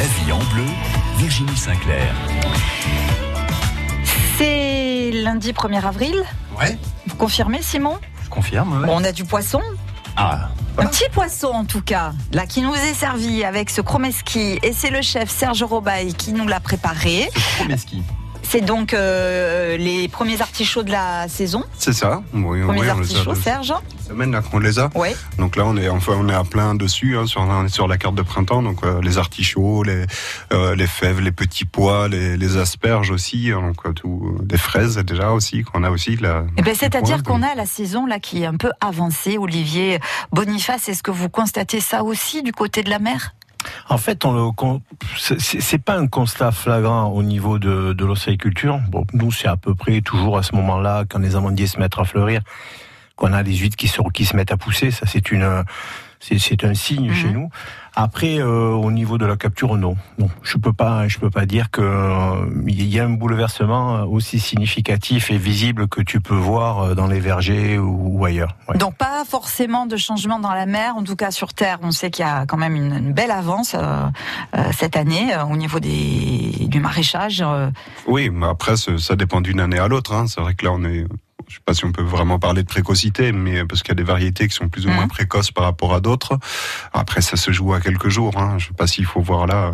La vie en bleu, Virginie Sinclair. C'est lundi 1er avril. Ouais. Vous confirmez, Simon? Je confirme. ouais. Bon, On a du poisson? Ah, Un petit poisson en tout cas, là qui nous est servi avec ce chromeski et c'est le chef Serge Robaille qui nous l'a préparé. mesquin. C'est donc euh, les premiers artichauts de la saison. C'est ça. Oui, Premiers oui, on les a artichauts, Serge. semaine là qu'on les a. Ouais. Donc là, on est enfin on est à plein dessus hein, sur sur la carte de printemps. Donc euh, les artichauts, les euh, les fèves, les petits pois, les, les asperges aussi. hein, donc euh, tout, des fraises déjà aussi qu'on a aussi là. Eh ben, c'est-à-dire qu'on a la saison là qui est un peu avancée. Olivier Boniface, est-ce que vous constatez ça aussi du côté de la mer? En fait, on le c'est- pas un constat flagrant au niveau de, de. Bon, nous, c'est à peu près toujours à ce moment-là, quand les amandiers se mettent à fleurir, qu'on a les huîtres qui se, qui se mettent à pousser. Ça, c'est une, c'est c'est un signe Mhm. chez nous. Après, euh, au niveau de la capture, non, non, je peux pas, je peux pas dire que euh, il y a un bouleversement aussi significatif et visible que tu peux voir euh, dans les vergers ou, ou ailleurs. Ouais. Donc pas forcément de changement dans la mer, en tout cas sur Terre. On sait qu'il y a quand même une, une belle avance euh, euh, cette année euh, au niveau des, du maraîchage. euh. Oui, mais après ça ça dépend d'une année à l'autre. Hein. C'est vrai que là on est je sais pas si on peut vraiment parler de précocité, mais parce qu'il y a des variétés qui sont plus ou moins Mhm. précoces par rapport à d'autres. Après, ça se joue à quelques jours. Hein. Je sais pas s'il faut voir là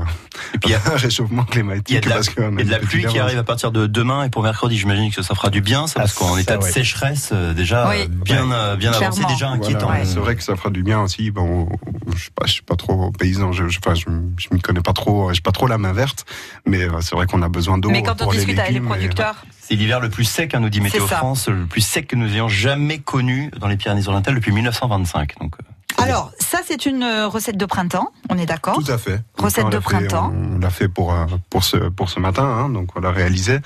Et puis il y a, un réchauffement climatique. il y a de la, a a de la pluie qui arrive à partir de demain et pour mercredi, j'imagine que ça fera du bien, ça, Ah, parce qu'en ça, état de ouais. sécheresse, euh, déjà Oui. euh, bien, euh, bien avancé, Clairement. déjà inquiétant. Voilà, Ouais. C'est vrai que ça fera du bien aussi. Bon, je suis pas, je suis pas trop paysan. Je, je, enfin, je, je m'y connais pas trop. J'ai pas trop la main verte, mais c'est vrai qu'on a besoin d'eau. Mais quand on pour discute avec les et- producteurs, C'est l'hiver le plus sec, hein, nous dit Météo. France, le plus sec que nous ayons jamais connu dans les Pyrénées-Orientales depuis 1925. Donc, euh, alors ça c'est une euh, recette de printemps, on est d'accord Tout à fait. Recette de fait- printemps. On l'a fait pour euh, pour ce pour ce matin, hein, donc on l'a réalisé.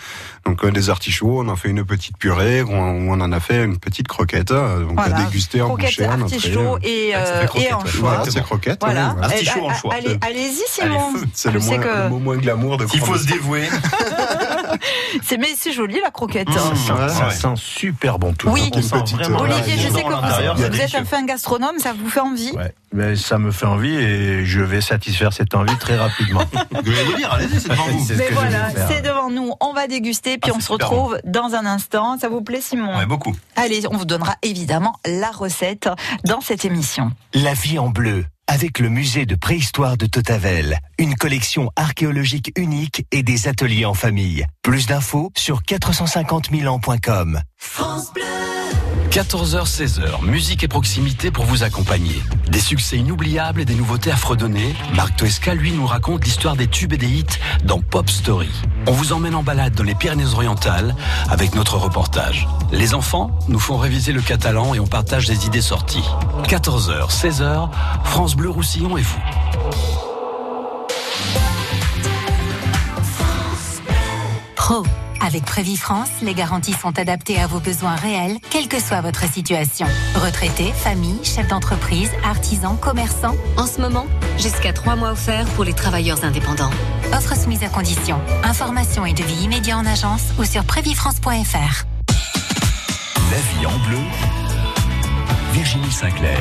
Donc euh, des artichauts, on en fait une petite purée, on, on en a fait une petite croquette, euh, donc Voilà. à déguster en bouchée, en entrée. artichauts et, Ouais, euh, et ouais. anchois. Voilà, c'est croquette. Voilà. oui, Artichaut Eh, anchois. allez- Allez-y Simon. C'est Je le, que- le mot moins glamour de S'il faut se dévouer. C'est mais c'est joli la croquette. Mmh. Ça, sent, Ouais. ça sent super bon tout. Oui. On sent petite, vraiment euh, Olivier, je sais que vous, êtes un fin gastronome, ça vous fait envie Ouais, mais ça me fait envie et je vais satisfaire cette envie très rapidement. Vous voulez vous dire, allez-y, c'est devant vous. Mais je voilà, vais c'est devant nous. On va déguster, puis Ah, on se retrouve dans un instant. Ça vous plaît, Simon Ouais, beaucoup. Allez, on vous donnera évidemment la recette dans cette émission. La vie en bleu, avec le musée de préhistoire de Totavel. Une collection archéologique unique et des ateliers en famille. Plus d'infos sur 450 000 ans.com. 14h-16h, musique et proximité pour vous accompagner. Des succès inoubliables et des nouveautés à fredonner. Marc Toesca, lui, nous raconte l'histoire des tubes et des hits dans Pop Story. On vous emmène en balade dans les Pyrénées-Orientales avec notre reportage. Les enfants nous font réviser le catalan et on partage des idées sorties. 14h, 16h, France Bleu Roussillon et vous. Pro. Avec Prévis France, les garanties sont adaptées à vos besoins réels, quelle que soit votre situation. Retraité, famille, chef d'entreprise, artisan, commerçant. En ce moment, jusqu'à 3 mois offerts pour les travailleurs indépendants. Offre soumise à condition. Information et devis immédiat en agence ou sur prévifrance.fr. La vie en bleu, Virginie Sinclair.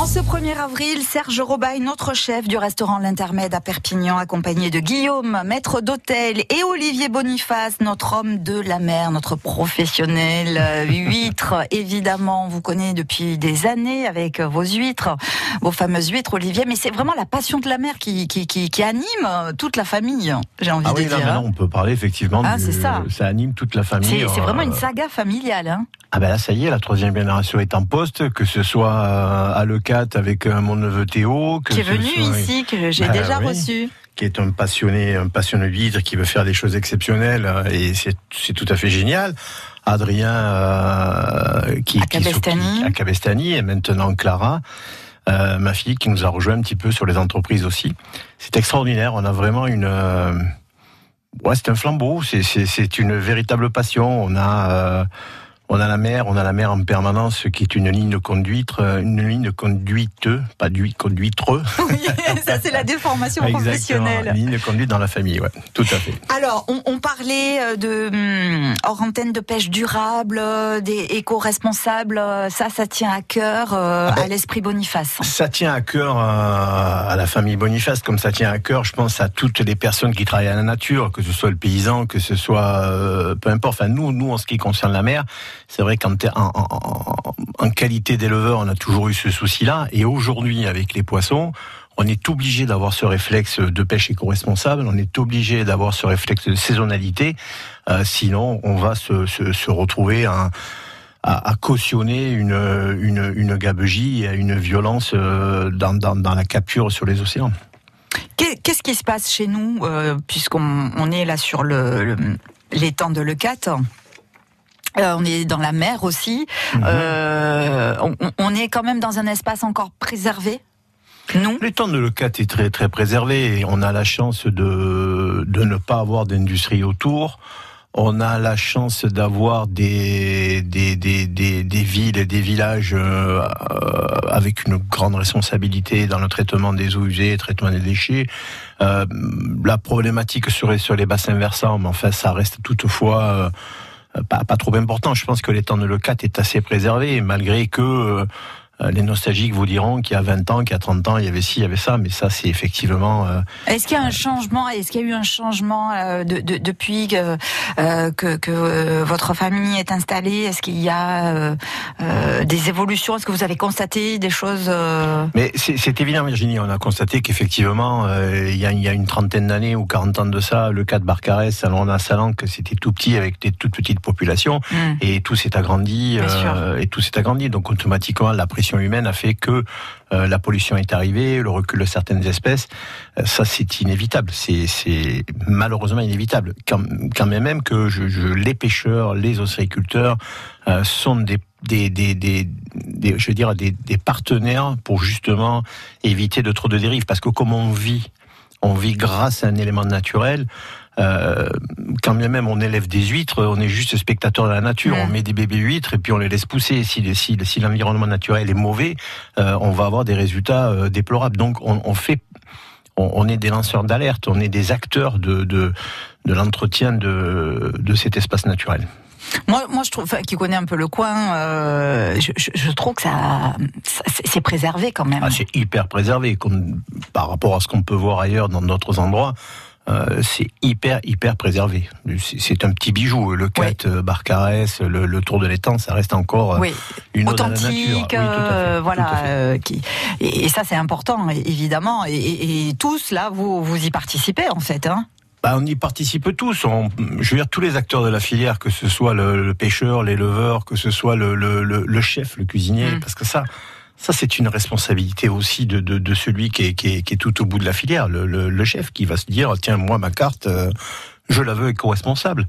En ce 1er avril, Serge Robay, notre chef du restaurant L'Intermède à Perpignan, accompagné de Guillaume, maître d'hôtel, et Olivier Boniface, notre homme de la mer, notre professionnel euh, huître, évidemment, vous connaît depuis des années avec euh, vos huîtres, vos fameuses huîtres, Olivier, mais c'est vraiment la passion de la mer qui, anime euh, toute la famille, j'ai envie ah de dire. On peut parler effectivement ah, ça. ça. anime toute la famille. C'est vraiment une saga familiale. Hein. Ah ben là, ça y est, la troisième génération est en poste, que ce soit à le avec euh, mon neveu Théo. Qui est venu ici, que j'ai bah déjà reçu qui est un passionné, un passionné d'hydre, qui veut faire des choses exceptionnelles, euh, et c'est tout à fait génial. Adrien, euh, qui, à Cabestani. Qui, à Cabestani, et maintenant Clara, euh, ma fille, qui nous a rejoint un petit peu sur les entreprises aussi. C'est extraordinaire. On a vraiment une, ouais, c'est un flambeau. C'est une véritable passion. On a on a la mer, on a la mer en permanence, qui est une ligne de conduite, euh, une ligne de conduite, pas du conduitre. Oui, ça c'est la déformation Exactement. professionnelle. Ligne de conduite dans la famille, ouais, tout à fait. Alors, on, on parlait euh, de hum, hors antenne de pêche durable, euh, des éco-responsables. Ça, ça tient à cœur euh, Ah ben, à l'esprit Boniface. Ça tient à cœur à la famille Boniface, comme ça tient à cœur, je pense, à toutes les personnes qui travaillent à la nature, que ce soit le paysan, que ce soit euh, peu importe. Enfin, nous, nous, en ce qui concerne la mer, c'est vrai qu'en qualité d'éleveur, on a toujours eu ce souci-là, et aujourd'hui, avec les poissons. On est obligé d'avoir ce réflexe de pêche éco-responsable, on est obligé d'avoir ce réflexe de saisonnalité, euh, sinon on va se, retrouver à, cautionner une, une, gabegie et une violence euh, dans, dans, la capture sur les océans. Qu'est- Qu'est-ce qui se passe chez nous, euh, puisqu'on on est là sur le, le- l'étang de Leucate euh, on est dans la mer aussi. Mhm. Euh, on, on est quand même dans un espace encore préservé. Non? L'étang de Lecat est très très préservé on a la chance de, de ne pas avoir d'industrie autour. On a la chance d'avoir des, des, des, des, des villes et des villages euh, avec une grande responsabilité dans le traitement des eaux usées, le traitement des déchets. La problématique serait sur les bassins versants, mais enfin ça reste toutefois pas, pas trop important. Je pense que l'étang de Lecat est assez préservé, malgré que euh, les nostalgiques vous diront qu'il y a 20 ans, qu'il y a 30 ans, il y avait ci, il y avait ça, mais ça c'est effectivement... euh, Est-ce qu'il y a un changement Est-ce qu'il y a eu un changement euh, de, de- depuis que, euh, que, que, euh, votre famille est installée? Est-ce qu'il y a euh, euh, des évolutions? Est-ce que vous avez constaté des choses euh, Mais c'est évident, Virginie. On a constaté qu'effectivement, euh, il y, a, il y a une trentaine d'années ou 40 ans de ça, le cas de Barcarès, Salon à Salan, que c'était tout petit avec des toutes petites populations, hmm. et tout s'est agrandi, euh, et tout s'est agrandi. Donc automatiquement, la pression humaine a fait que euh, la pollution est arrivée, le recul de certaines espèces. Euh, ça, c'est inévitable. C'est malheureusement inévitable. Quand, quand même, même que les pêcheurs, les ostréiculteurs euh, sont des je veux dire, des partenaires pour justement éviter de trop de dérives. Parce que comme on vit, on vit grâce à un élément naturel. Euh, quand bien même on élève des huîtres, on est juste spectateur de la nature. On met des bébés huîtres et puis on les laisse pousser. Si, si, si l'environnement naturel est mauvais, euh, on va avoir des résultats euh, déplorables. Donc on, on fait, on, on est des lanceurs d'alerte, on est des acteurs de, de, de l'entretien de, de cet espace naturel. Moi, moi, je trouve, enfin, qui connaît un peu le coin, euh, je, je- je trouve que ça, ça- c'est c'est préservé quand même. Ah, c'est hyper préservé comme, par rapport à ce qu'on peut voir ailleurs dans d'autres endroits. Euh, c'est hyper hyper préservé. C'est- un petit bijou. Le Oui. 4 euh, Barcarès, le, le Tour de l'étang, ça reste encore euh, Oui, une la nature. authentique, Oui, voilà. euh, qui, et, et ça, c'est important, évidemment. Et, et- et tous, là, vous, vous y participez, en fait. Hein Bah, on y participe tous. On- je veux dire, tous les acteurs de la filière, que ce soit le, le pêcheur, l'éleveur, que ce soit le, le, le- le chef, le cuisinier, Mm. parce que ça, ça c'est une responsabilité aussi de, de, celui qui est, qui, est, tout au bout de la filière, le chef qui va se dire tiens, moi ma carte, euh, je la veux éco-responsable.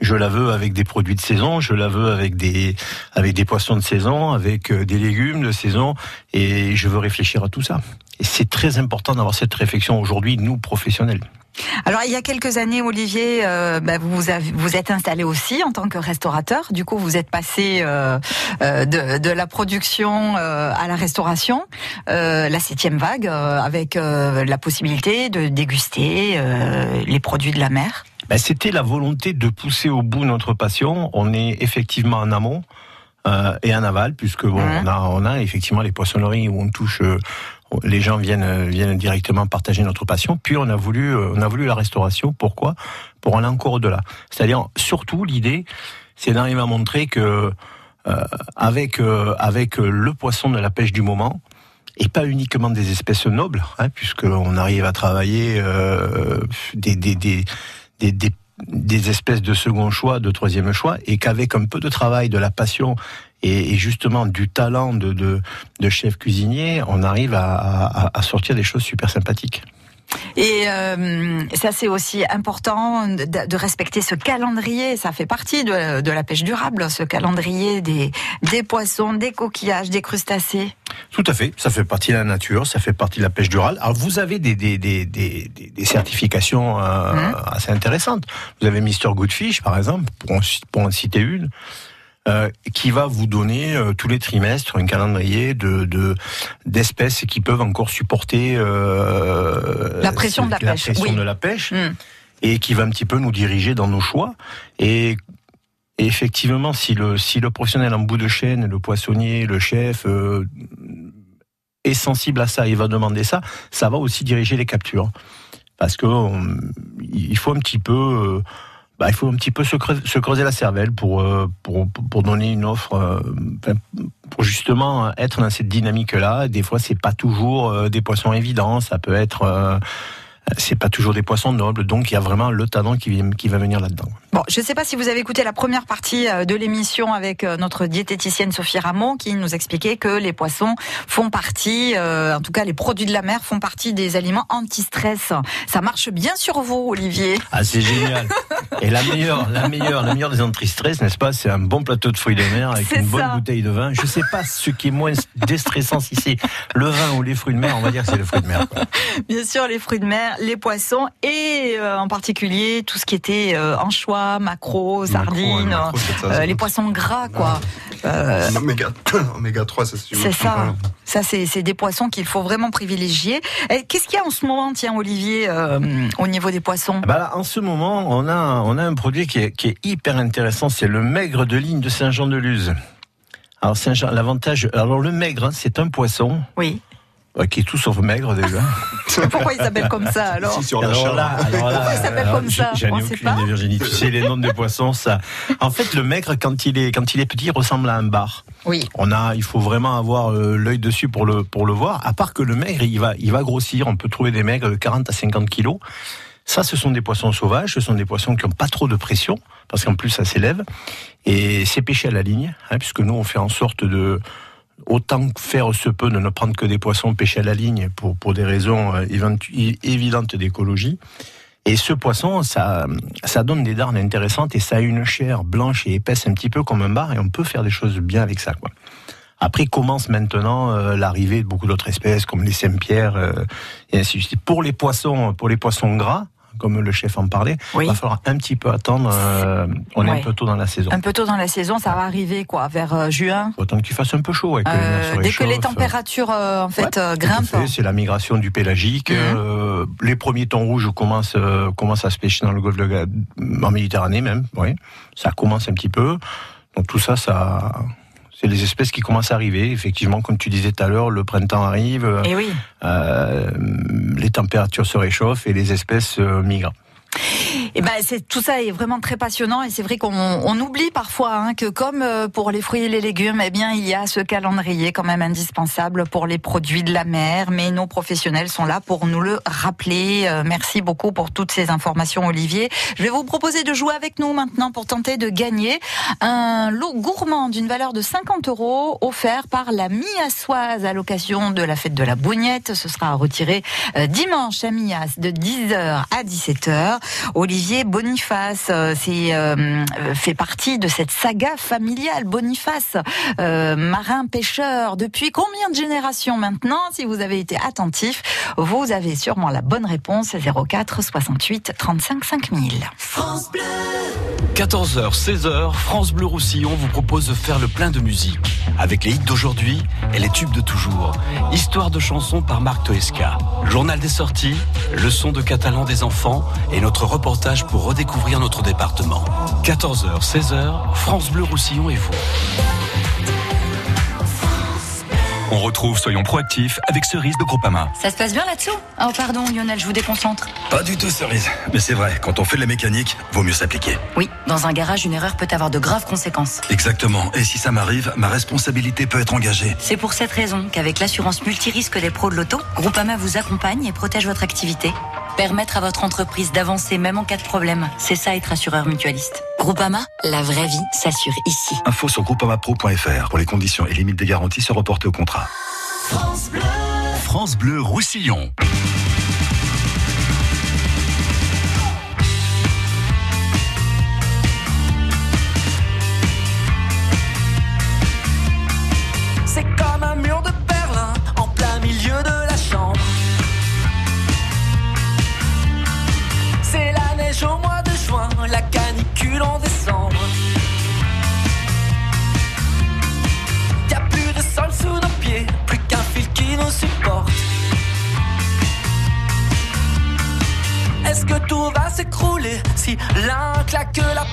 Je la veux avec des produits de saison, je la veux avec des avec des poissons de saison, avec euh, des légumes de saison, et je veux réfléchir à tout ça. Et c'est très important d'avoir cette réflexion aujourd'hui, nous professionnels. Alors, il y a quelques années, Olivier, euh, bah, vous vous êtes installé aussi en tant que restaurateur. Du coup, vous êtes passé euh, euh, de, la production à la restauration, la septième vague, avec la possibilité de déguster les produits de la mer. Ben, C'était la volonté de pousser au bout notre passion. On est effectivement en amont euh, et en aval, puisque bon, on, a, on a effectivement les poissonneries où on touche, euh, les gens viennent, euh, viennent directement partager notre passion. Puis on a voulu, euh, on a voulu la restauration. Pourquoi? Pour aller encore au-delà. C'est-à-dire, surtout, l'idée, c'est d'arriver à montrer que euh, avec euh, avec euh, le poisson de la pêche du moment, et pas uniquement des espèces nobles, hein, puisqu'on arrive à travailler euh, des, des, des, des, des, espèces de second choix, de troisième choix, et qu'avec un peu de travail, de la passion et, justement du talent de, de, chef cuisinier, on arrive à sortir des choses super sympathiques. Et euh, ça, c'est aussi important de, de respecter ce calendrier. Ça fait partie de, de la pêche durable, ce calendrier des, des poissons, des coquillages, des crustacés. Tout à fait, ça fait partie de la nature, ça fait partie de la pêche durable. Alors vous avez des, des, des, des, certifications euh, Mhm. assez intéressantes. Vous avez Mr Goodfish par exemple, pour en, pour en citer une, euh, qui va vous donner euh, tous les trimestres un calendrier de de- d'espèces qui peuvent encore supporter euh, La pression de la pêche, pression oui. de la pêche Mm. et qui va un petit peu nous diriger dans nos choix. Et, et effectivement, si le, si le professionnel en bout de chaîne, le poissonnier, le chef, euh, est sensible à ça et va demander ça, ça va aussi diriger les captures. Parce que on- il faut un petit peu, euh, bah, il faut un petit peu se creuser, se creuser la cervelle pour, euh, pour, pour donner une offre, euh, pour justement être dans cette dynamique-là. Des fois, c'est pas toujours euh, des poissons évidents, ça peut être, euh, c'est pas toujours des poissons nobles, donc il y a vraiment le talent qui, qui va venir là-dedans. Bon, je ne sais pas si vous avez écouté la première partie euh, de l'émission avec euh, notre diététicienne Sophie Ramon qui nous expliquait que les poissons font partie, euh, en tout cas les produits de la mer font partie des aliments anti-stress. Ça marche bien sur vous, Olivier. Ah, c'est génial. Et la meilleure, la meilleure, la meilleure des anti-stress, n'est-ce pas C'est un bon plateau de fruits de mer avec une bonne bouteille de vin. Je sais pas ce qui est moins déstressant si c'est le vin ou les fruits de mer. On va dire que c'est le fruit de mer. quoi. Bien sûr, les fruits de mer, les poissons et euh, en particulier tout ce qui était euh, anchois, maquereaux, sardines, Macro, ça, euh, les poissons gras, quoi. Euh, Oméga, oméga 3, ça c'est C'est ça. Ça, c'est des poissons qu'il faut vraiment privilégier. Qu'est-ce qu'il y a en ce moment, tiens, Olivier, euh, au niveau des poissons? Ah bah là, en ce moment, on a, on a un produit qui est, qui est hyper intéressant. C'est le maigre de ligne de Saint-Jean-de-Luz. Alors, Saint-Jean, l'avantage, alors le maigre, hein, c'est un poisson Oui. Qui est tout sauf maigre déjà. Pourquoi il s'appelle comme ça alors Si, sur la Alors chair. là, alors là, Pourquoi il s'appelle comme ça? J'en On ai sait aucune pas idée, Virginie. Tu sais, les noms des poissons, ça. En fait, le maigre, quand il est, quand il est petit, il ressemble à un bar. Oui. On a, il faut vraiment avoir euh, l'œil dessus pour le, pour le voir. À part que le maigre, il va, il va grossir. On peut trouver des maigres de 40 à 50 kilos. Ça, ce sont des poissons sauvages. Ce sont des poissons qui n'ont pas trop de pression, parce qu'en plus, ça s'élève. Et c'est pêché à la ligne, hein, puisque nous, on fait en sorte de, autant faire se peut, de ne prendre que des poissons pêchés à la ligne pour, pour des raisons euh, évidentes d'écologie. Et ce poisson, ça, ça donne des darnes intéressantes et ça a une chair blanche et épaisse un petit peu comme un bar et on peut faire des choses bien avec ça, quoi. Après commence maintenant euh, l'arrivée de beaucoup d'autres espèces comme les Saint-Pierre euh, et ainsi de suite. Pour les poissons, pour les poissons gras, comme le chef en parlait, Oui. il va falloir un petit peu attendre. euh, on est un peu tôt dans la saison. Un peu tôt dans la saison, ça va arriver quoi, vers euh, juin. Autant qu'il fasse un peu chaud. que Euh, dès que les températures en fait grimpent. C'est la migration du pélagique. Mhm. les premiers thons rouges commencent, commencent à se pêcher dans le golfe de en Méditerranée même. Oui, ça commence un petit peu. Donc tout ça, ça, C'est les espèces qui commencent à arriver. Effectivement, comme tu disais tout à l'heure, le printemps arrive, Et oui. euh, les températures se réchauffent et les espèces euh, migrent. Et ben c'est tout ça est vraiment très passionnant et c'est vrai qu'on on oublie parfois hein, que comme euh, pour les fruits et les légumes, eh bien il y a ce calendrier quand même indispensable pour les produits de la mer. Mais nos professionnels sont là pour nous le rappeler. Euh, merci beaucoup pour toutes ces informations, Olivier. Je vais vous proposer de jouer avec nous maintenant pour tenter de gagner un lot gourmand d'une valeur de 50 euros offert par la Miassoise à l'occasion de la fête de la Bougnette. Ce sera retiré euh, dimanche à Mias de 10h à 17h. Olivier Boniface, euh, c'est euh, fait partie de cette saga familiale. Boniface, euh, marin pêcheur, depuis combien de générations maintenant? Si vous avez été attentif, vous avez sûrement la bonne réponse 04 68 35 5000. 14h, 16h, France Bleu Roussillon vous propose de faire le plein de musique. Avec les hits d'aujourd'hui et les tubes de toujours. Histoire de chansons par Marc Toesca. Journal des sorties, leçon de catalan des enfants et notre reportage pour redécouvrir notre département. 14h, 16h, France Bleu Roussillon et vous. On retrouve Soyons proactifs avec Cerise de Groupama. Ça se passe bien là-dessous? Oh pardon Lionel, je vous déconcentre. Pas du tout Cerise, mais c'est vrai, quand on fait de la mécanique, vaut mieux s'appliquer. Oui, dans un garage, une erreur peut avoir de graves conséquences. Exactement, et si ça m'arrive, ma responsabilité peut être engagée. C'est pour cette raison qu'avec l'assurance multirisque des pros de l'auto, Groupama vous accompagne et protège votre activité. Permettre à votre entreprise d'avancer même en cas de problème, c'est ça être assureur mutualiste. Groupama, la vraie vie s'assure ici. Info sur groupamapro.fr pour les conditions et limites des garanties se reporter au contrat. France Bleu Roussillon. C'est comme un mur de claque la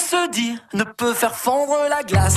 se dit ne peut faire fondre la glace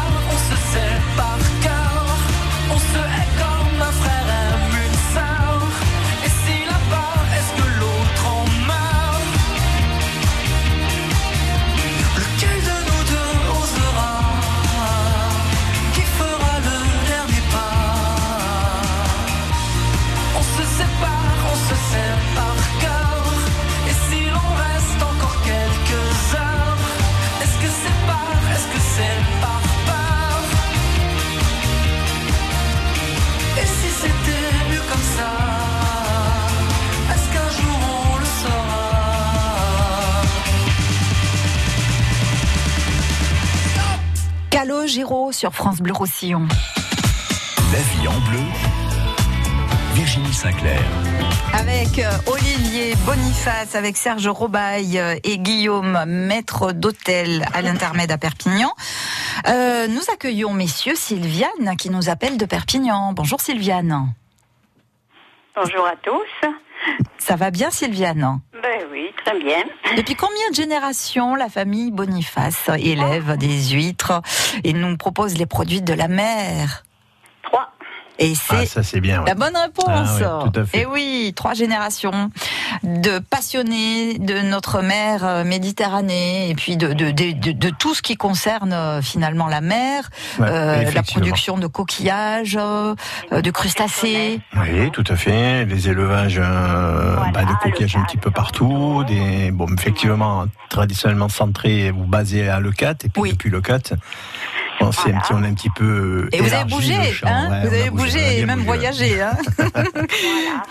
sur France Bleu Roussillon. La vie en bleu. Virginie Sinclair. Avec euh, Olivier Boniface, avec Serge Robaille euh, et Guillaume, maître d'hôtel à l'intermède à Perpignan. Euh, nous accueillons messieurs Sylviane qui nous appelle de Perpignan. Bonjour Sylviane. Bonjour à tous. Ça va bien Sylviane Ben oui, très bien. Depuis combien de générations la famille Boniface élève des huîtres et nous propose les produits de la mer? Et c'est Ah, c'est bien. ouais. la bonne réponse. Ah oui, tout à fait. Et oui, trois générations de passionnés de notre mer euh, Méditerranée et puis de, de, de, de- de tout ce qui concerne euh, finalement la mer, Ouais, euh, la production de coquillages, euh, de crustacés. Oui, tout à fait. Les élevages euh, bah, de coquillages un petit peu partout. Des, bon, effectivement, traditionnellement centrés ou basés à Leucate. Et puis depuis Leucate, un petit- on a un petit peu. Et vous avez bougé, champ. hein Ouais, Vous avez bougé, et même bougé, voyagé. Hein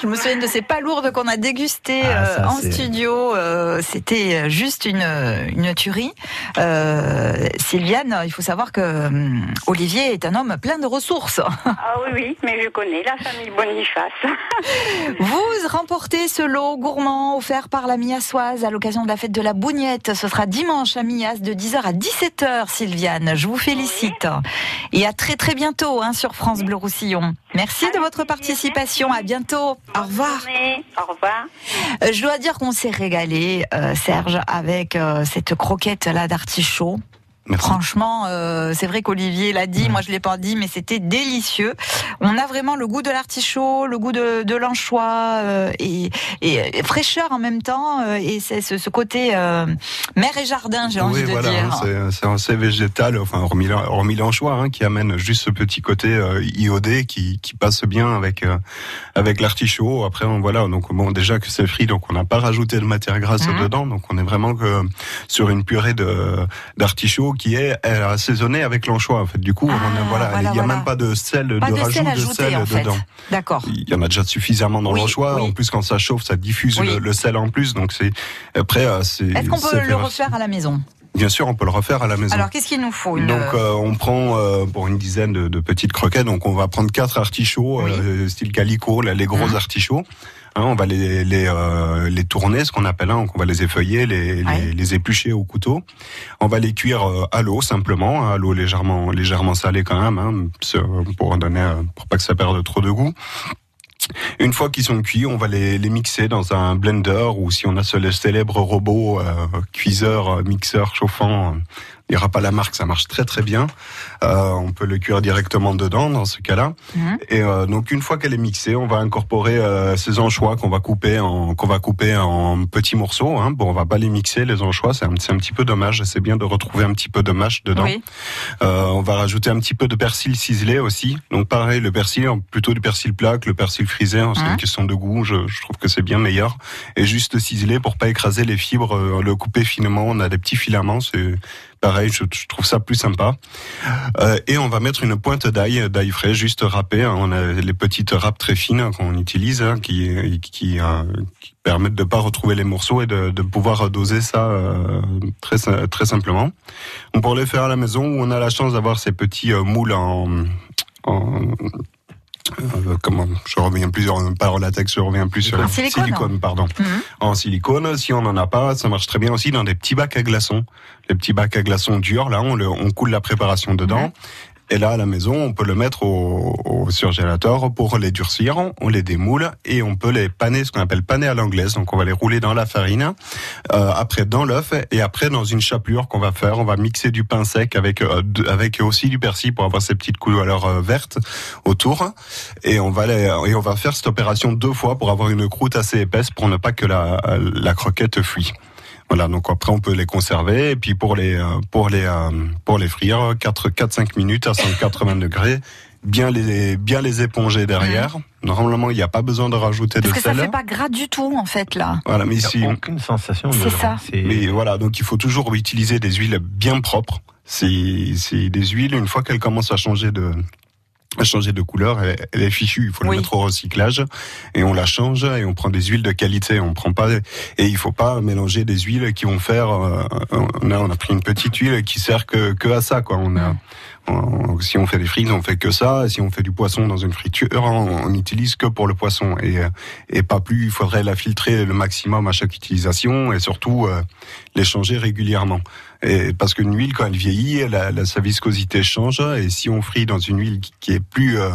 Je me souviens de ces palourdes qu'on a dégustées Ah, euh, ça, en studio. euh, C'était juste une, une tuerie. Euh, Sylviane, il faut savoir que hum, Olivier est un homme plein de ressources. Ah oui, oui, mais je connais la famille Boniface. Vous remportez ce lot gourmand offert par la Miassoise à l'occasion de la fête de la Bougnette. Ce sera dimanche à Mias de 10h à 17h, Sylviane. Je vous félicite. Et à très très bientôt hein, sur France Bleu Roussillon. Merci de votre participation. À bientôt. Au revoir. Au revoir. Euh, Je dois dire qu'on s'est régalé, euh, Serge, avec euh, cette croquette là d'artichaut. Franchement, euh, c'est vrai qu'Olivier l'a dit, moi je l'ai pas dit, mais c'était délicieux. On a vraiment le goût de l'artichaut, le goût de, de l'anchois euh, et, et- et fraîcheur en même temps. euh, et c'est ce, ce côté euh, mer et jardin, j'ai envie Oui, de voilà, dire. hein, c'est- assez végétal, enfin hormis l'an- hormis l'anchois, hein, qui amène juste ce petit côté euh, iodé qui, qui passe bien avec euh, avec l'artichaut. Après, on, voilà, donc bon, déjà que c'est frit, donc on n'a pas rajouté de matière grasse Mhm. dedans, donc on est vraiment que sur une purée de d'artichaut qui est euh, assaisonnée avec l'anchois. En fait, du coup, on a, voilà, Ah, voilà, il n'y a voilà. même pas de sel, Pas de de rajout sel de sel en fait. dedans. D'accord. Il y en a déjà suffisamment dans Oui, l'anchois. oui. En plus, quand ça chauffe, ça diffuse Oui. le, le sel en plus. Donc c'est après, euh, c'est. Est-ce qu'on peut le refaire à la maison? Bien sûr, on peut le refaire à la maison. Alors qu'est-ce qu'il nous faut une... Donc euh, on prend euh, pour une dizaine de, de petites croquettes. Donc on va prendre quatre artichauts euh, style calico, là, les gros Mhm. artichauts. Hein, on va les les, euh, les tourner, ce qu'on appelle. Hein, donc on va les effeuiller, les, les, les éplucher au couteau. On va les cuire euh, à l'eau simplement, hein, à l'eau légèrement légèrement salée quand même, hein, pour donner euh, pour pas que ça perde trop de goût. Une fois qu'ils sont cuits, on va les, les mixer dans un blender ou si on a ce célèbre robot euh, cuiseur, euh, mixeur chauffant, il n'y aura pas la marque, ça marche très très bien. Euh, on peut le cuire directement dedans dans ce cas-là. Et euh, donc une fois qu'elle est mixée, on va incorporer euh, ces anchois qu'on va couper en qu'on va couper en petits morceaux. Hein. Bon, on va pas les mixer les anchois, c'est un, petit peu dommage. C'est bien de retrouver un petit peu de mâche dedans. Oui. Euh, on va rajouter un petit peu de persil ciselé aussi. Donc pareil, le persil, plutôt du persil plat que le persil frisé. hein. C'est Hein une question de goût. Je, je trouve que c'est bien meilleur. Et juste ciselé pour pas écraser les fibres, euh, le couper finement. On a des petits filaments. C'est pareil. Je, je trouve ça plus sympa. Euh, et on va mettre une pointe d'ail, d'ail frais, juste râpé. hein. On a les petites râpes très fines qu'on utilise, hein, qui, qui, euh, qui permettent de pas retrouver les morceaux et de, de pouvoir doser ça euh, très très simplement. Donc pour les faire à la maison, où on a la chance d'avoir ces petits euh, moules en, en euh, comment je reviens plus en pas en latex, je reviens plus sur En silicone. pardon. Mhm. En silicone, si on n'en a pas, ça marche très bien aussi dans des petits bacs à glaçons. Les petits bacs à glaçons durs, là, on, le, on coule la préparation dedans. Et là, à la maison, on peut le mettre au, au surgélateur pour les durcir. On les démoule et on peut les paner, ce qu'on appelle paner à l'anglaise. Donc, on va les rouler dans la farine, euh, après dans l'œuf et après dans une chapelure qu'on va faire. On va mixer du pain sec avec euh, avec aussi du persil pour avoir ces petites couleurs euh, vertes autour. Et on va les, et on va faire cette opération deux fois pour avoir une croûte assez épaisse pour ne pas que la, la croquette fuit. Voilà, donc après on peut les conserver et puis pour les euh, pour les euh, pour les frire 4 4 5 minutes à 180 degrés, bien les bien les éponger derrière. Normalement, il n'y a pas besoin de rajouter Parce de que ça sel. fait pas gras du tout en fait là. Voilà, mais si aucune sensation. C'est ça. Mais voilà, donc il faut toujours utiliser des huiles bien propres. C'est c'est des huiles une fois qu'elles commencent à changer de à changer de couleur, elle, elle est fichue. Il faut Oui. le mettre au recyclage et on la change et on prend des huiles de qualité. On prend pas et il faut pas mélanger des huiles qui vont faire. euh, on a on a pris une petite huile qui sert que que à ça quoi. On a On- si on fait des frites, on fait que ça. Si on fait du poisson dans une friture, on, on utilise que pour le poisson et euh, et pas plus. Il faudrait la filtrer le maximum à chaque utilisation et surtout euh, les changer régulièrement. Et parce qu'une huile, quand elle vieillit, la, la- sa viscosité change. Et si on frit dans une huile qui- qui est plus euh,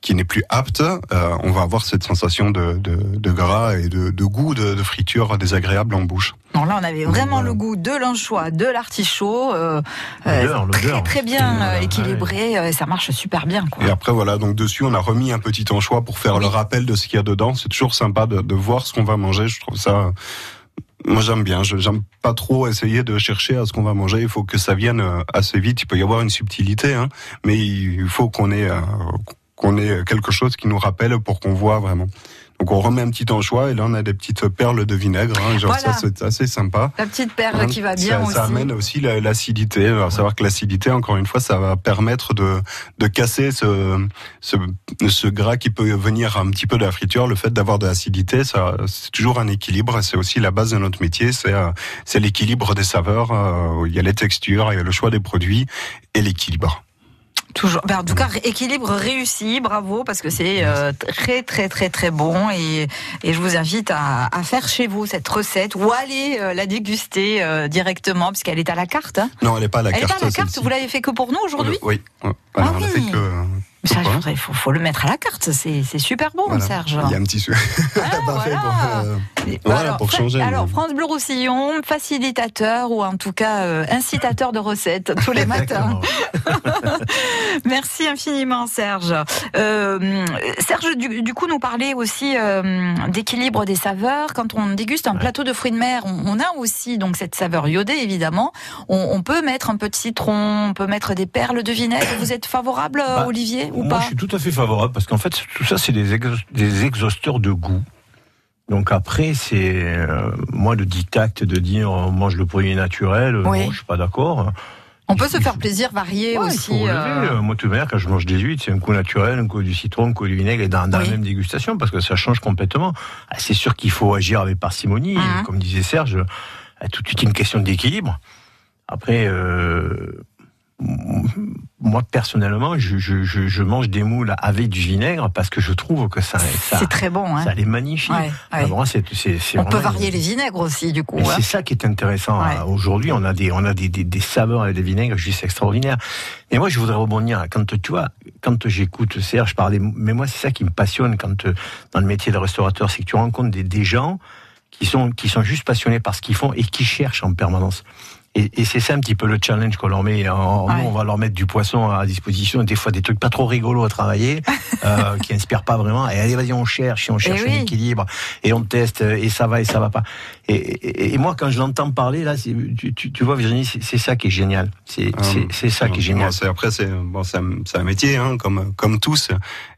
qui n'est plus apte, euh, on va avoir cette sensation de, de, de gras et de, de goût de, de friture désagréable en bouche. Bon, là, on avait vraiment le goût de l'anchois, de l'artichaut, euh, euh, très très bien euh, équilibré, euh, et ça marche super bien. Quoi. Et après voilà, donc dessus on a remis un petit anchois pour faire le rappel de ce qu'il y a dedans. C'est toujours sympa de, de voir ce qu'on va manger. Je trouve ça. Moi j'aime bien. Je j'aime pas trop essayer de chercher à ce qu'on va manger. Il faut que ça vienne euh, assez vite. Il peut y avoir une subtilité, hein, mais il faut qu'on ait euh, qu'on ait quelque chose qui nous rappelle pour qu'on voit vraiment. Donc on remet un petit anchois et là on a des petites perles de vinaigre. Hein, genre Voilà. ça c'est assez sympa. La petite perle Hein, qui va bien ça, aussi. ça amène aussi la- l'acidité. À savoir que l'acidité, encore une fois, ça va permettre de, de casser ce, ce, ce gras qui peut venir un petit peu de la friture. Le fait d'avoir de l'acidité, ça, c'est toujours un équilibre. C'est aussi la base de notre métier. C'est, euh, c'est l'équilibre des saveurs. euh, Il y a les textures, il y a le choix des produits et l'équilibre. Toujours. Ben, en tout cas, équilibre réussi, bravo, parce que c'est euh, très très très très bon et, et je vous invite à, à faire chez vous cette recette ou aller euh, la déguster euh, directement, puisqu'elle est à la carte. hein. Non, elle n'est pas à la Elle carte. est à la carte, vous l'avez fait que pour nous aujourd'hui? Oui. ouais. Voilà, on a fait que. Ça, il faut, faut le mettre à la carte, c'est super bon, Voilà. Serge. Il y a un petit. su- Parfait pour, euh, voilà, alors, pour changer. Alors, France Bleu Roussillon, facilitateur ou en tout cas euh, incitateur de recettes tous les matins. Merci infiniment, Serge. Euh, Serge, du, du coup, nous parlait aussi euh, d'équilibre des saveurs. Quand on déguste un plateau de fruits de mer, on, on a aussi donc cette saveur iodée, évidemment. On, on peut mettre un peu de citron, on peut mettre des perles de vinaigre. Vous êtes favorable, euh, Bah, Olivier, ou Moi, pas je suis tout à fait favorable parce qu'en fait, tout ça, c'est des, des exhausteurs de goût. Donc après, c'est euh, moi le dictate de dire on mange le produit naturel. euh, Oui. Non, je suis pas d'accord. On peut se faire plaisir, varier Ouais, il aussi. faut euh, Euh, Moi, tout de même, quand je mange des huîtres, c'est un coup naturel, un coup du citron, un coup du vinaigre, et dans, dans Oui. la même dégustation, parce que ça change complètement. Ah, C'est sûr qu'il faut agir avec parcimonie, Mhm. comme disait Serge. ah, Tout de suite une question d'équilibre. Après, euh, moi personnellement, je, je, je, je mange des moules avec du vinaigre parce que je trouve que ça, ça, C'est très bon. Hein. ça les magnifie. Ouais, Ah, On peut varier les vinaigres aussi, du coup. hein. c'est ça qui est intéressant. Ouais. hein. Aujourd'hui, on a des, on a des, des, des saveurs avec des vinaigres juste extraordinaires. Et moi, je voudrais rebondir. Quand tu vois, quand j'écoute Serge parler, mais moi, c'est ça qui me passionne quand euh, dans le métier de restaurateur, c'est que tu rencontres des, des gens qui sont, qui sont juste passionnés par ce qu'ils font et qui cherchent en permanence. Et, et c'est ça un petit peu le challenge qu'on leur met. En, Ouais. Nous, on va leur mettre du poisson à disposition, des fois des trucs pas trop rigolos à travailler, euh, qui inspirent pas vraiment. Et allez, vas-y, on cherche, et on cherche Eh oui. un équilibre, et on teste, et ça va, et ça va pas. Et, et- et moi, quand je l'entends parler, là, tu, tu, tu vois, Virginie, c'est ça qui est génial. C'est c'est ça qui est génial. Bon, après, c'est bon, c'est un, un métier, hein, comme comme tous.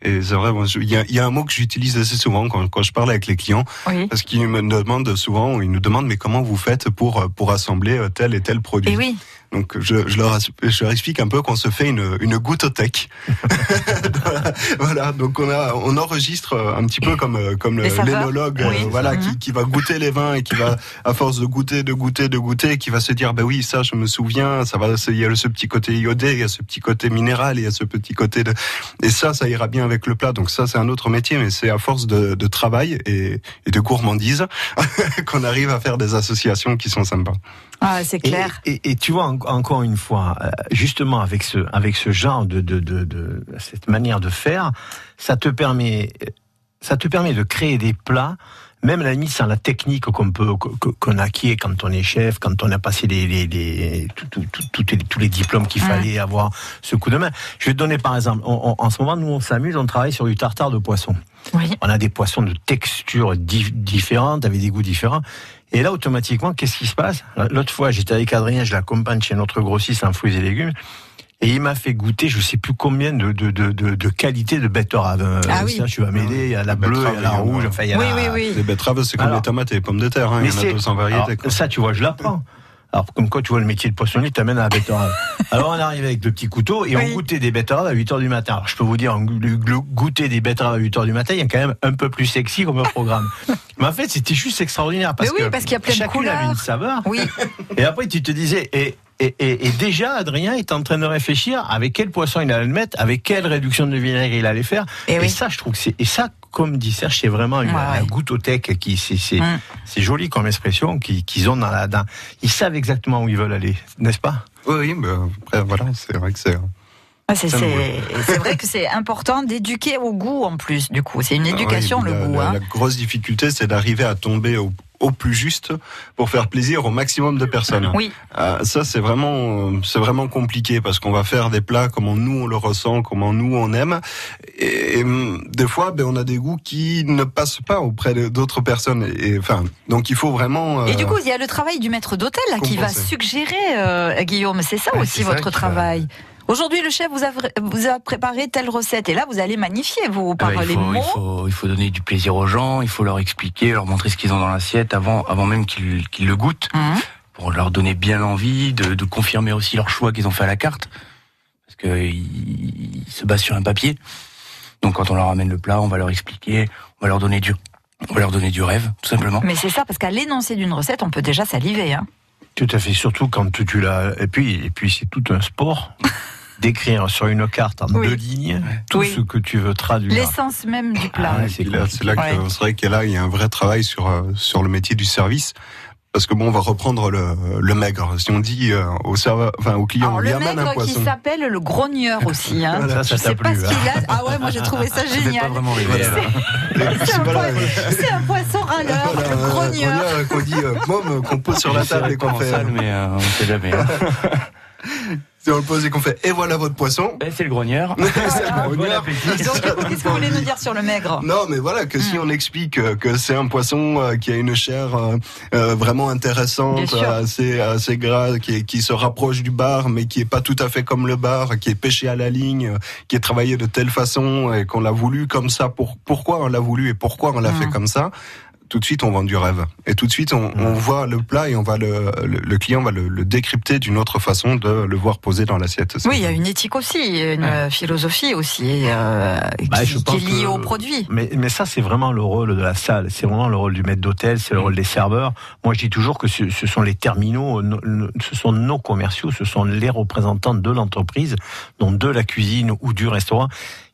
Et c'est vrai, il y a, il y a un mot que j'utilise assez souvent quand, quand je parle avec les clients, Oui. parce qu'ils me demandent souvent, ils nous demandent, mais comment vous faites pour pour assembler euh, tel et tel produit Et oui. Donc je, je, leur, je leur explique un peu qu'on se fait une, une gouttotech. voilà, voilà, donc on a on enregistre un petit peu comme comme l'énologue, euh, Oui. voilà, qui, qui va goûter les vins et qui va à force de goûter, de goûter, de goûter, qui va se dire ben oui ça je me souviens, ça va, il y a ce petit côté iodé, il y a ce petit côté minéral, il y a ce petit côté de et ça ça ira bien avec le plat. Donc ça c'est un autre métier, mais c'est à force de, de travail et, et de gourmandise qu'on arrive à faire des associations qui sont sympas. Ah, c'est Et, clair. et, et tu vois, en- encore une fois, euh, justement avec ce, avec ce genre de, de, de, de- cette manière de faire, ça te permet, ça te permet de créer des plats, même à la limite sans la technique qu'on peut, qu'on acquiert quand on est chef, quand on a passé les, les, les- tout- tout- tout- tout les- tous les diplômes qu'il fallait avoir ce coup de main. Je vais te donner par exemple, on- on- en ce moment, nous on s'amuse, on travaille sur du tartare de poisson. Oui. On a des poissons de textures dif- différentes, avec des goûts différents. Et là, automatiquement, qu'est-ce qui se passe? L'autre fois, j'étais avec Adrien, je l'accompagne chez notre grossiste en fruits et légumes. Et il m'a fait goûter, je sais plus combien de, de, de, de, de qualités de betteraves. Euh, Ah oui. ça, tu vas m'aider. Il y a la bleue, il y a la rouge, enfin, il y a Oui, la- oui, oui. Les betteraves, c'est comme Alors- les tomates et les pommes de terre, hein, il y en a c'est- 200 variétés. alors, quoi. ça, tu vois, je l'apprends. Alors, comme quoi, tu vois, le métier de poissonnier t'amène à la betterave. Alors, on arrive avec le petit couteau et Oui. on goûtait des betteraves à 8 heures du matin. Alors, je peux vous dire, goûter des betteraves à 8 heures du matin, il y a quand même un peu plus sexy comme programme. Mais en fait, c'était juste extraordinaire parce oui, que parce qu'il y a plein de chacune avait une saveur. Oui. Et après, tu te disais, et Et, et- et déjà, Adrien est en train de réfléchir avec quel poisson il allait le mettre, avec quelle réduction de vinaigre il allait faire. Et, ça, je trouve que c'est et ça, comme dit Serge, c'est vraiment une, Ouais, ouais. un qui c'est c'est joli comme expression qui- qu'ils ont dans la dans, ils savent exactement où ils veulent aller, n'est-ce pas? Oui, mais après, voilà, c'est vrai que c'est. Ah, c'est vrai que c'est important d'éduquer au goût en plus, du coup. C'est une éducation, Ah oui, le goût. la- hein. la grosse difficulté, c'est d'arriver à tomber au, au plus juste pour faire plaisir au maximum de personnes. Oui. Euh, ça, c'est vraiment, euh, c'est vraiment compliqué parce qu'on va faire des plats comment nous on le ressent, comment nous on aime. Et, et, hum, des fois, ben, on a des goûts qui ne passent pas auprès d'autres personnes. Et enfin, donc il faut vraiment. Et euh, du coup, il y a le travail du maître d'hôtel qui va suggérer, euh, Guillaume. C'est ça aussi ça votre va- travail? Aujourd'hui, le chef vous a, vous a préparé telle recette et là, vous allez magnifier vous par il, les faut, mots. il, faut, il faut donner du plaisir aux gens, il faut leur expliquer, leur montrer ce qu'ils ont dans l'assiette avant, avant même qu'ils le goûtent, Hum. pour leur donner bien l'envie, de, de confirmer aussi leur choix qu'ils ont fait à la carte, parce qu'ils se basent sur un papier. Donc quand on leur amène le plat, on va leur expliquer, on va leur donner du, on va leur donner du rêve, tout simplement. Mais c'est ça, parce qu'à l'énoncé d'une recette, on peut déjà saliver. Hein. Tout à fait, surtout quand tu, tu l'as. Et puis, et puis c'est tout un sport d'écrire sur une carte en Oui. deux lignes tout Oui. ce que tu veux traduire. L'essence même du plat. Ah, c'est là, c'est là que Ouais. c'est vrai qu'il y a là il y a un vrai travail sur euh, sur le métier du service. Parce que bon, on va reprendre le, le maigre. Si on dit euh, au serveur, enfin au client, Alors, on lui le amène un maigre qui poisson. s'appelle le grogneur aussi. Hein. Ça, ça sais t'a pas plu, ce hein. qu'il a. Ah ouais, moi j'ai trouvé ça génial. pas vraiment. Voilà. alors. C'est un, Voilà. poisson- un râleur, Voilà, le un grogneur. grogneur qu'on dit euh, môme, qu'on pose sur la table et qu'on fait. salle, mais euh, on sait jamais. hein. Si on le pose et qu'on fait et voilà votre poisson. Eh, c'est le grogneur. C'est le Ah, grogneur. Donc, qu'est-ce que vous voulez nous dire sur le maigre Non, mais voilà que Hmm. si on explique euh, que c'est un poisson euh, qui a une chair euh, vraiment intéressante, assez assez gras, qui, qui se rapproche du bar, mais qui est pas tout à fait comme le bar, qui est pêché à la ligne, qui est travaillé de telle façon et qu'on l'a voulu comme ça. Pour pourquoi on l'a voulu et pourquoi on l'a Hmm. fait comme ça tout de suite on vend du rêve et tout de suite on, on voit le plat et on va le, le, le client va le, le décrypter d'une autre façon de le voir posé dans l'assiette. Oui, il y a une éthique aussi, une euh, philosophie aussi euh, Bah, qui, je qui pense est liée que- au produit. Mais, mais ça, c'est vraiment le rôle de la salle. C'est vraiment le rôle du maître d'hôtel, c'est le rôle des serveurs. Moi, je dis toujours que ce, ce sont les terminaux, ce sont nos commerciaux, ce sont les représentants de l'entreprise, donc de la cuisine ou du restaurant.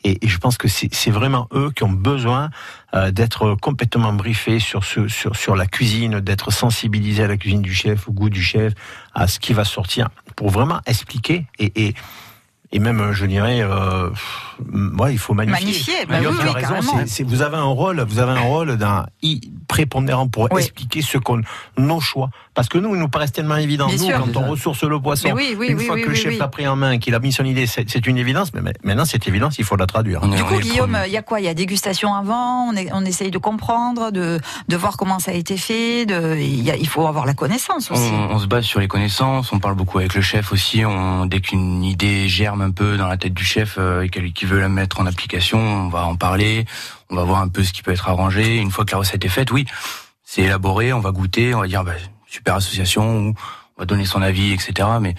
Et, et je pense que c'est vraiment eux qui ont besoin euh, d'être complètement briefés sur, ce, sur, sur la cuisine, d'être sensibilisés à la cuisine du chef, au goût du chef, à ce qui va sortir, pour vraiment expliquer et, et et même, je dirais, euh, ouais, il faut magnifier. Magnifier, bah oui, tu as oui, raison. c'est- vous avez un rôle, vous avez un rôle d'un i prépondérant pour Oui. expliquer ce qu'on, nos choix. Parce que nous, il nous paraît tellement évident. Bien nous, sûr. quand on ressource le poisson, Mais oui, oui, une oui, fois oui, que le chef oui. l'a pris en main, qu'il a mis son idée, c'est une évidence. Mais maintenant, cette évidence, il faut la traduire. Du coup, Guillaume, il y a quoi? Il y a dégustation avant, on, est, on essaye de comprendre, de, de voir comment ça a été fait, de, il, y a- il faut avoir la connaissance aussi. On, on se base sur les connaissances, on parle beaucoup avec le chef aussi. On, dès qu'une idée germe un peu dans la tête du chef euh, et qu'il veut la mettre en application, on va en parler, on va voir un peu ce qui peut être arrangé. Une fois que la recette est faite, oui, c'est élaboré, on va goûter, on va dire bah, super association, ou on va donner son avis, etc. Mais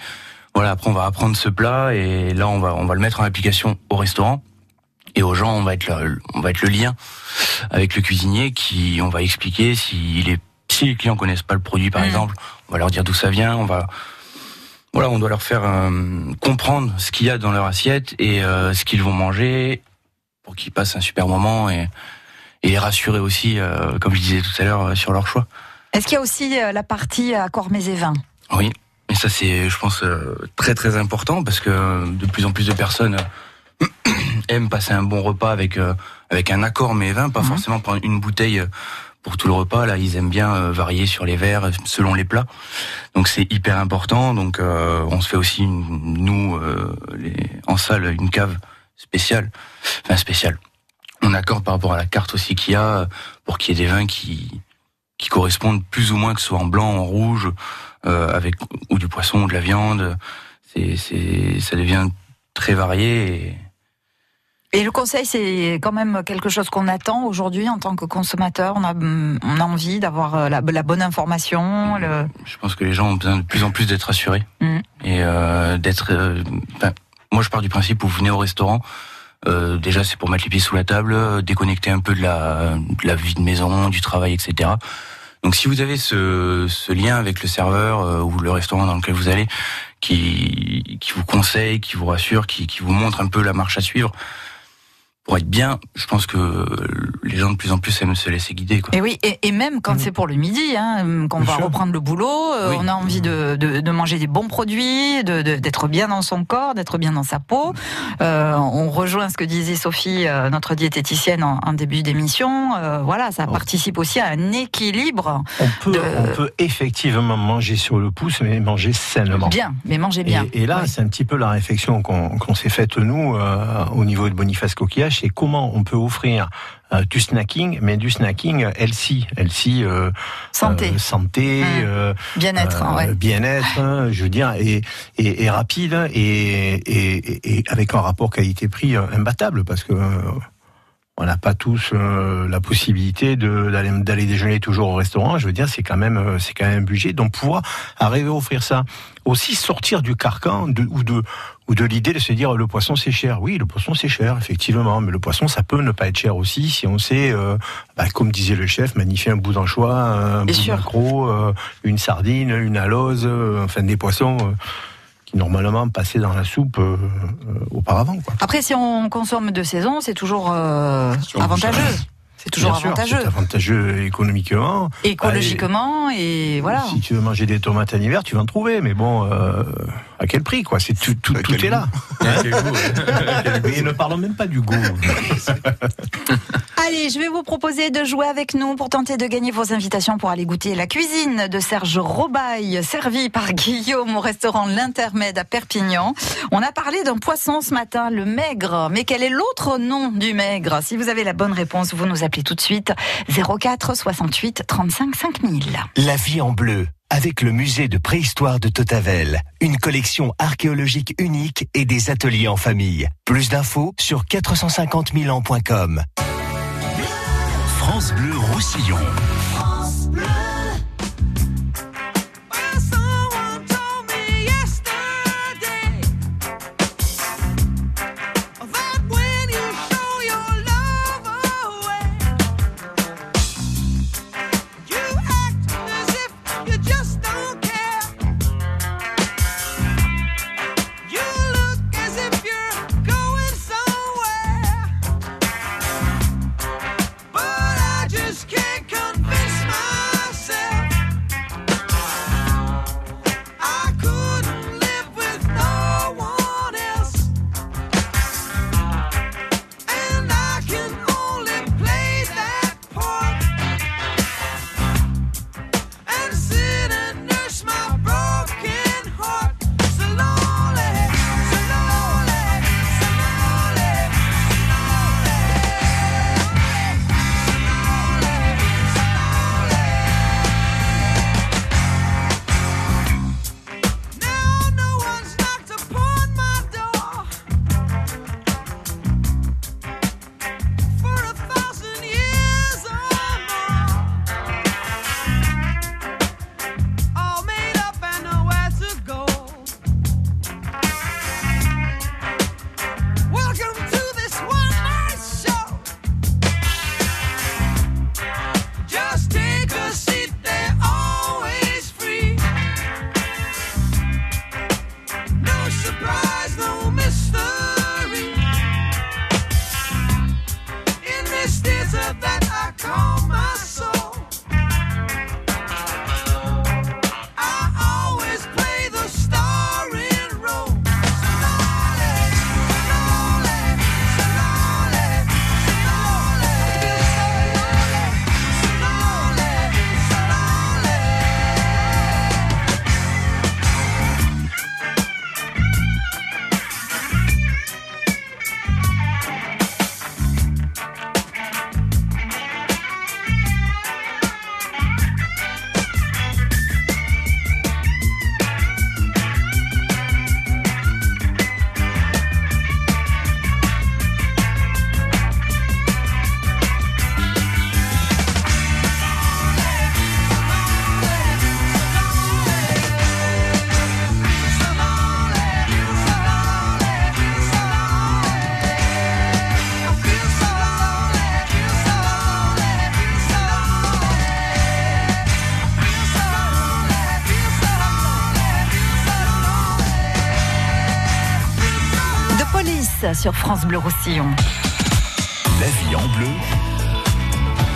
voilà, après on va apprendre ce plat et là on va on va le mettre en application au restaurant. Et aux gens, on va être le, on va être le lien avec le cuisinier qui, on va expliquer s'il est, si les clients connaissent pas le produit par Mhm. exemple, on va leur dire d'où ça vient, on va, voilà, on doit leur faire euh, comprendre ce qu'il y a dans leur assiette et euh, ce qu'ils vont manger pour qu'ils passent un super moment et, et les rassurer aussi, euh, comme je disais tout à l'heure, sur leur choix. Est-ce qu'il y a aussi la partie accord mets et vins? Oui, et ça c'est, je pense, très très important parce que de plus en plus de personnes aiment passer un bon repas avec avec un accord mais vin, pas Mhm. forcément prendre une bouteille pour tout le repas. Là, ils aiment bien euh, varier sur les verres euh, selon les plats. Donc c'est hyper important. Donc euh, on se fait aussi nous en salle une cave spéciale, enfin spéciale. On accorde par rapport à la carte aussi qu'il y a pour qu'il y ait des vins qui correspondent plus ou moins que ce soit en blanc, en rouge, avec ou du poisson ou de la viande. Ça devient très varié. Et le conseil, c'est quand même quelque chose qu'on attend aujourd'hui en tant que consommateur. On a, on a envie d'avoir euh, la, la bonne information. Le... Je pense que les gens ont besoin de plus en plus d'être rassurés Mhm. et euh, d'être. euh, enfin, moi, je pars du principe où vous venez au restaurant. euh, déjà, c'est pour mettre les pieds sous la table, euh, déconnecter un peu de la, de la vie de maison, du travail, etc. Donc, si vous avez ce, ce lien avec le serveur euh, ou le restaurant dans lequel vous allez, qui, qui vous conseille, qui vous rassure, qui, qui vous montre un peu la marche à suivre pour être bien, je pense que les gens de plus en plus aiment se laisser guider. Quoi. Et oui, et, et même quand c'est pour le midi, hein, quand on va sûr. reprendre le boulot, euh, Oui. on a envie de, de, de manger des bons produits, de- de- d'être bien dans son corps, d'être bien dans sa peau. Euh, on rejoint ce que disait Sophie, euh, notre diététicienne, en, en début d'émission. Euh, voilà, ça participe aussi à un équilibre. On peut, on peut effectivement manger sur le pouce, mais manger sainement. Bien, mais manger bien. Et, et là, c'est un petit peu la réflexion qu'on qu'on s'est faite nous euh, au niveau de Boniface Coquillage, c'est comment on peut offrir euh, du snacking, mais du snacking healthy, healthy, euh, Santé. euh, santé, Mmh. euh, Bien-être, euh, ouais. bien-être, hein, je veux dire, et, et, et rapide et, et, et- avec un rapport qualité-prix euh, imbattable, parce que euh, on n'a pas tous euh, la possibilité d'aller déjeuner toujours au restaurant. Je veux dire, c'est quand même euh, c'est quand même un budget. Donc pouvoir arriver à offrir ça, aussi sortir du carcan de, ou de ou de l'idée de se dire le poisson c'est cher. Oui, le poisson c'est cher effectivement, mais le poisson ça peut ne pas être cher aussi si on sait, euh, bah, comme disait le chef, magnifier un bout d'anchois, un bout de maquereau, euh, une sardine, une alose, euh, enfin des poissons. euh, qui normalement passaient dans la soupe euh, euh, auparavant. Quoi. Après, si on consomme de saison, c'est toujours euh, avantageux. C'est toujours Bien avantageux. C'est avantageux économiquement. Écologiquement, et voilà. Allez, si tu veux manger des tomates en hiver, tu vas en trouver, mais bon, euh, à quel prix quoi? C'est tout, tout, tout est là. Et ne parlons même pas du goût. Allez, je vais vous proposer de jouer avec nous pour tenter de gagner vos invitations pour aller goûter la cuisine de Serge Robaille, servie par Guillaume au restaurant L'Intermède à Perpignan. On a parlé d'un poisson ce matin, le maigre. Mais quel est l'autre nom du maigre? Si vous avez la bonne réponse, vous nous appelez tout de suite 04 68 35 5000. La vie en bleu, avec le musée de préhistoire de Totavel, une collection archéologique unique et des ateliers en famille. Plus d'infos sur 450 000 ans.com. France Bleu Roussillon. Sur France Bleu Roussillon. La vie en bleu,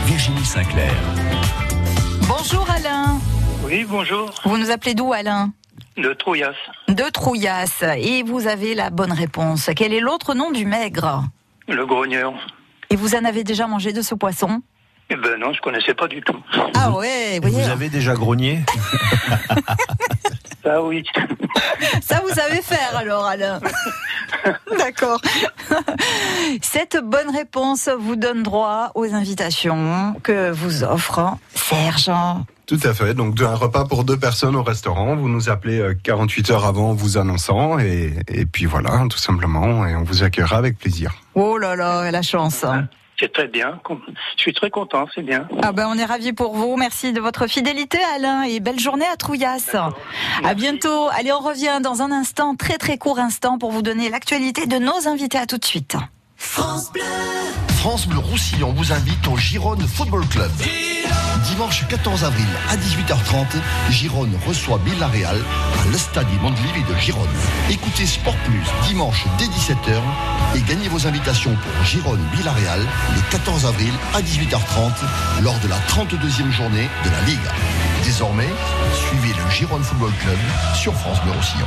Virginie Sinclair. Bonjour Alain. Oui, bonjour. Vous nous appelez d'où Alain? De Trouillas. De Trouillas. Et vous avez la bonne réponse. Quel est l'autre nom du maigre? Le grogneur. Et vous en avez déjà mangé de ce poisson? Eh ben non, je connaissais pas du tout. Ah ouais, vous, Vous avez déjà grogné Ah oui. Ça, vous savez faire alors, Alain. D'accord. Cette bonne réponse vous donne droit aux invitations que vous offre Serge. Tout à fait. Donc, un repas pour deux personnes au restaurant. Vous nous appelez euh, 48 heures avant en vous annonçant. Et, et puis voilà, tout simplement. Et on vous accueillera avec plaisir. Oh là là, la chance. C'est très bien. Je suis très content, c'est bien. Ah ben, on est ravis pour vous. Merci de votre fidélité, Alain, et belle journée à Trouillas. À bientôt. Allez, on revient dans un instant, très très court instant, pour vous donner l'actualité de nos invités. À tout de suite. France Bleu. France Bleu Roussillon vous invite au Gironde Football Club. Dimanche 14 avril à 18h30, Gironde reçoit Villarreal à l'Estade Montlivi de Gironde. Écoutez Sport Plus dimanche dès 17h et gagnez vos invitations pour Gironde Villarreal le 14 avril à 18h30 lors de la 32e journée de la Ligue. Désormais, suivez le Gironde Football Club sur France Bleu Roussillon.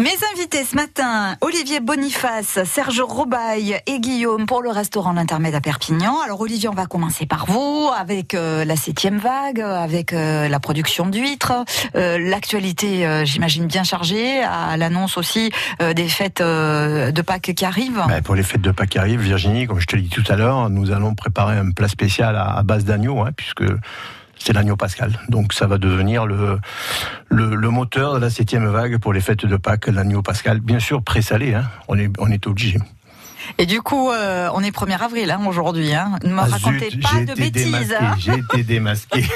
Mes invités ce matin, Olivier Boniface, Serge Robaille et Guillaume pour le restaurant L'Intermède à Perpignan. Alors Olivier, on va commencer par vous, avec euh, la septième vague, avec euh, la production d'huîtres, euh, l'actualité, euh, j'imagine, bien chargée, à l'annonce aussi euh, des fêtes euh, de Pâques qui arrivent. Ben, pour les fêtes de Pâques qui arrivent, Virginie, comme je te l'ai dit tout à l'heure, nous allons préparer un plat spécial à, à base d'agneau, hein, puisque c'est l'agneau pascal. Donc ça va devenir le, le, le moteur de la septième vague pour les fêtes de Pâques, l'agneau pascal. Bien sûr, présalé, hein, on, est, on est obligé. Et du coup, euh, on est 1er avril hein, aujourd'hui. Hein. Ne me Ah, racontez zut, pas de bêtises. hein. J'ai été démasqué.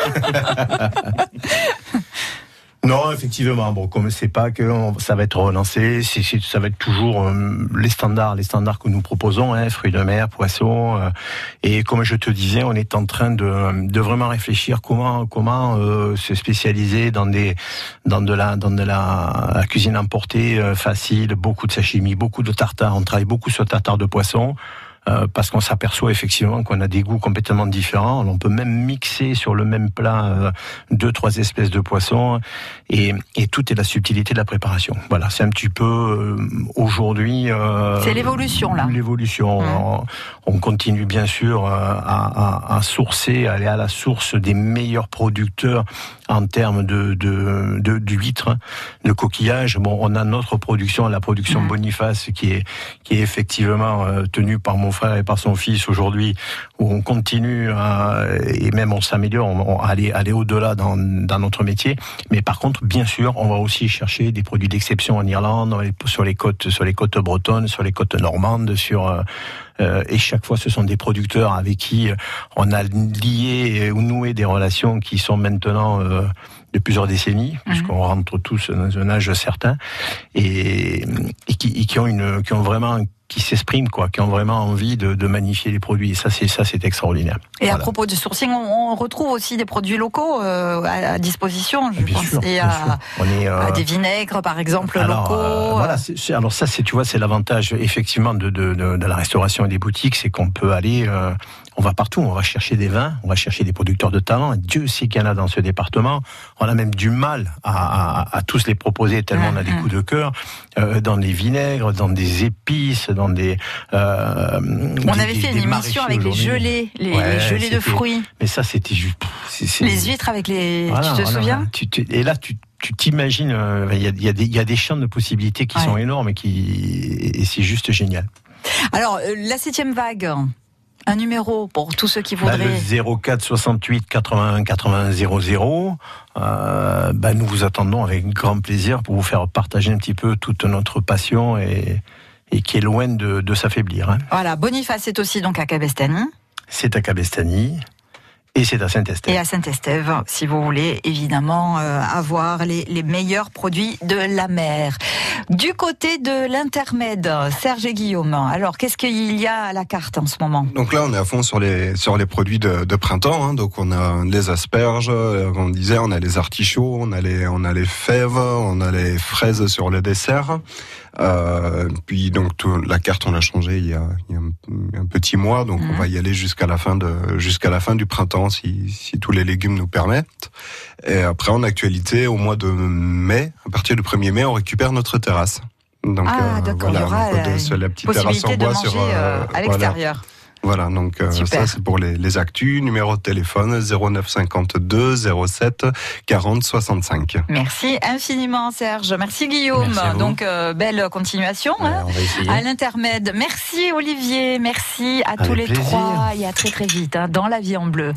Non, effectivement, bon, comme c'est pas que ça va être relancé, ça va être toujours euh, les standards, les standards que nous proposons, hein, fruits de mer, poissons. euh, et comme je te disais, on est en train de, de vraiment réfléchir comment comment euh, se spécialiser dans des dans de la dans de la, cuisine emportée facile, beaucoup de sashimi, beaucoup de tartare. On travaille beaucoup sur tartare de poisson. Euh, parce qu'on s'aperçoit effectivement qu'on a des goûts complètement différents. On peut même mixer sur le même plat euh, deux, trois espèces de poissons, et, et tout est la subtilité de la préparation. Voilà, c'est un petit peu euh, aujourd'hui. euh, C'est l'évolution, là. L'évolution. On, on continue bien sûr euh, à, à, à sourcer, à aller à la source des meilleurs producteurs en termes de de, de d'huîtres, de coquillages. Bon, on a notre production, la production Boniface, qui est qui est effectivement tenue par mon frère et par son fils aujourd'hui, où on continue à, et même on s'améliore, on, on aller aller au-delà dans dans notre métier. Mais par contre, bien sûr, on va aussi chercher des produits d'exception en Irlande, sur les côtes sur les côtes bretonnes, sur les côtes normandes, sur euh, euh, et chaque fois, ce sont des producteurs avec qui euh, on a lié ou noué des relations qui sont maintenant euh, de plusieurs décennies, puisqu'on rentre tous dans un âge certain, et, et qui, et qui ont une, qui ont vraiment, qui s'expriment quoi, qui ont vraiment envie de, de magnifier les produits. Et ça, c'est ça, c'est extraordinaire. Et à propos du sourcing, on, on retrouve aussi des produits locaux euh, à, à disposition. Je Bien pense sûr, et bien à, sûr. On est, euh, à des vinaigres, par exemple, Alors, locaux. euh, voilà, alors ça, c'est tu vois, c'est l'avantage effectivement de, de, la restauration et des boutiques, c'est qu'on peut aller, on va partout, on va chercher des vins, on va chercher des producteurs de talent. Dieu sait qu'il y en a dans ce département. On a même du mal à, à, à tous les proposer tellement on a des coups de cœur euh, dans des vinaigres, dans des épices, dans des. euh, On des- avait fait des une émission avec les gelées, les, gelées de fruits, Mais ça, c'était juste. les huîtres avec les. voilà, tu te voilà, souviens voilà. Tu- tu- Et là, tu tu t'imagines, euh, il y, a, y, des- il y a des champs de possibilités qui Ouais. sont énormes et, qui, et c'est juste génial. Alors, la septième vague, un numéro pour tous ceux qui Bah, voudraient. le 04 68 81 80 00, euh, bah, nous vous attendons avec grand plaisir pour vous faire partager un petit peu toute notre passion et, et qui est loin de, de s'affaiblir. hein. Voilà, Boniface est aussi donc à Cabestany. C'est à Cabestany. Et c'est à Saint-Estève. Et à Saint-Estève, si vous voulez évidemment euh, avoir les, les meilleurs produits de la mer. Du côté de l'intermède, Serge et Guillaume, alors qu'est-ce qu'il y a à la carte en ce moment? Donc là, on est à fond sur les sur les produits de, de printemps. hein. Donc on a les asperges, euh, on disait, on a les artichauts, on a les on a les fèves, on a les fraises sur le dessert. Euh, puis donc tout- la carte, on l'a changée il y a, il y a un, un petit mois. Donc on va y aller jusqu'à la fin de jusqu'à la fin du printemps, si si tous les légumes nous permettent. Et après, en actualité, au mois de mai, à partir du 1er mai, on récupère notre terrasse. Donc, Ah, y aura, donc, euh, la petite terrasse en bois sur, euh, euh, à voilà. l'extérieur. Voilà, donc euh, ça c'est pour les, les actus. Numéro de téléphone 0952 07 40 65. Merci infiniment Serge, merci Guillaume. Merci à vous. Donc euh, belle continuation hein, on va essayer. à l'intermède. Merci Olivier, merci à Avec tous les plaisir. trois et à très très vite hein, dans la vie en bleu.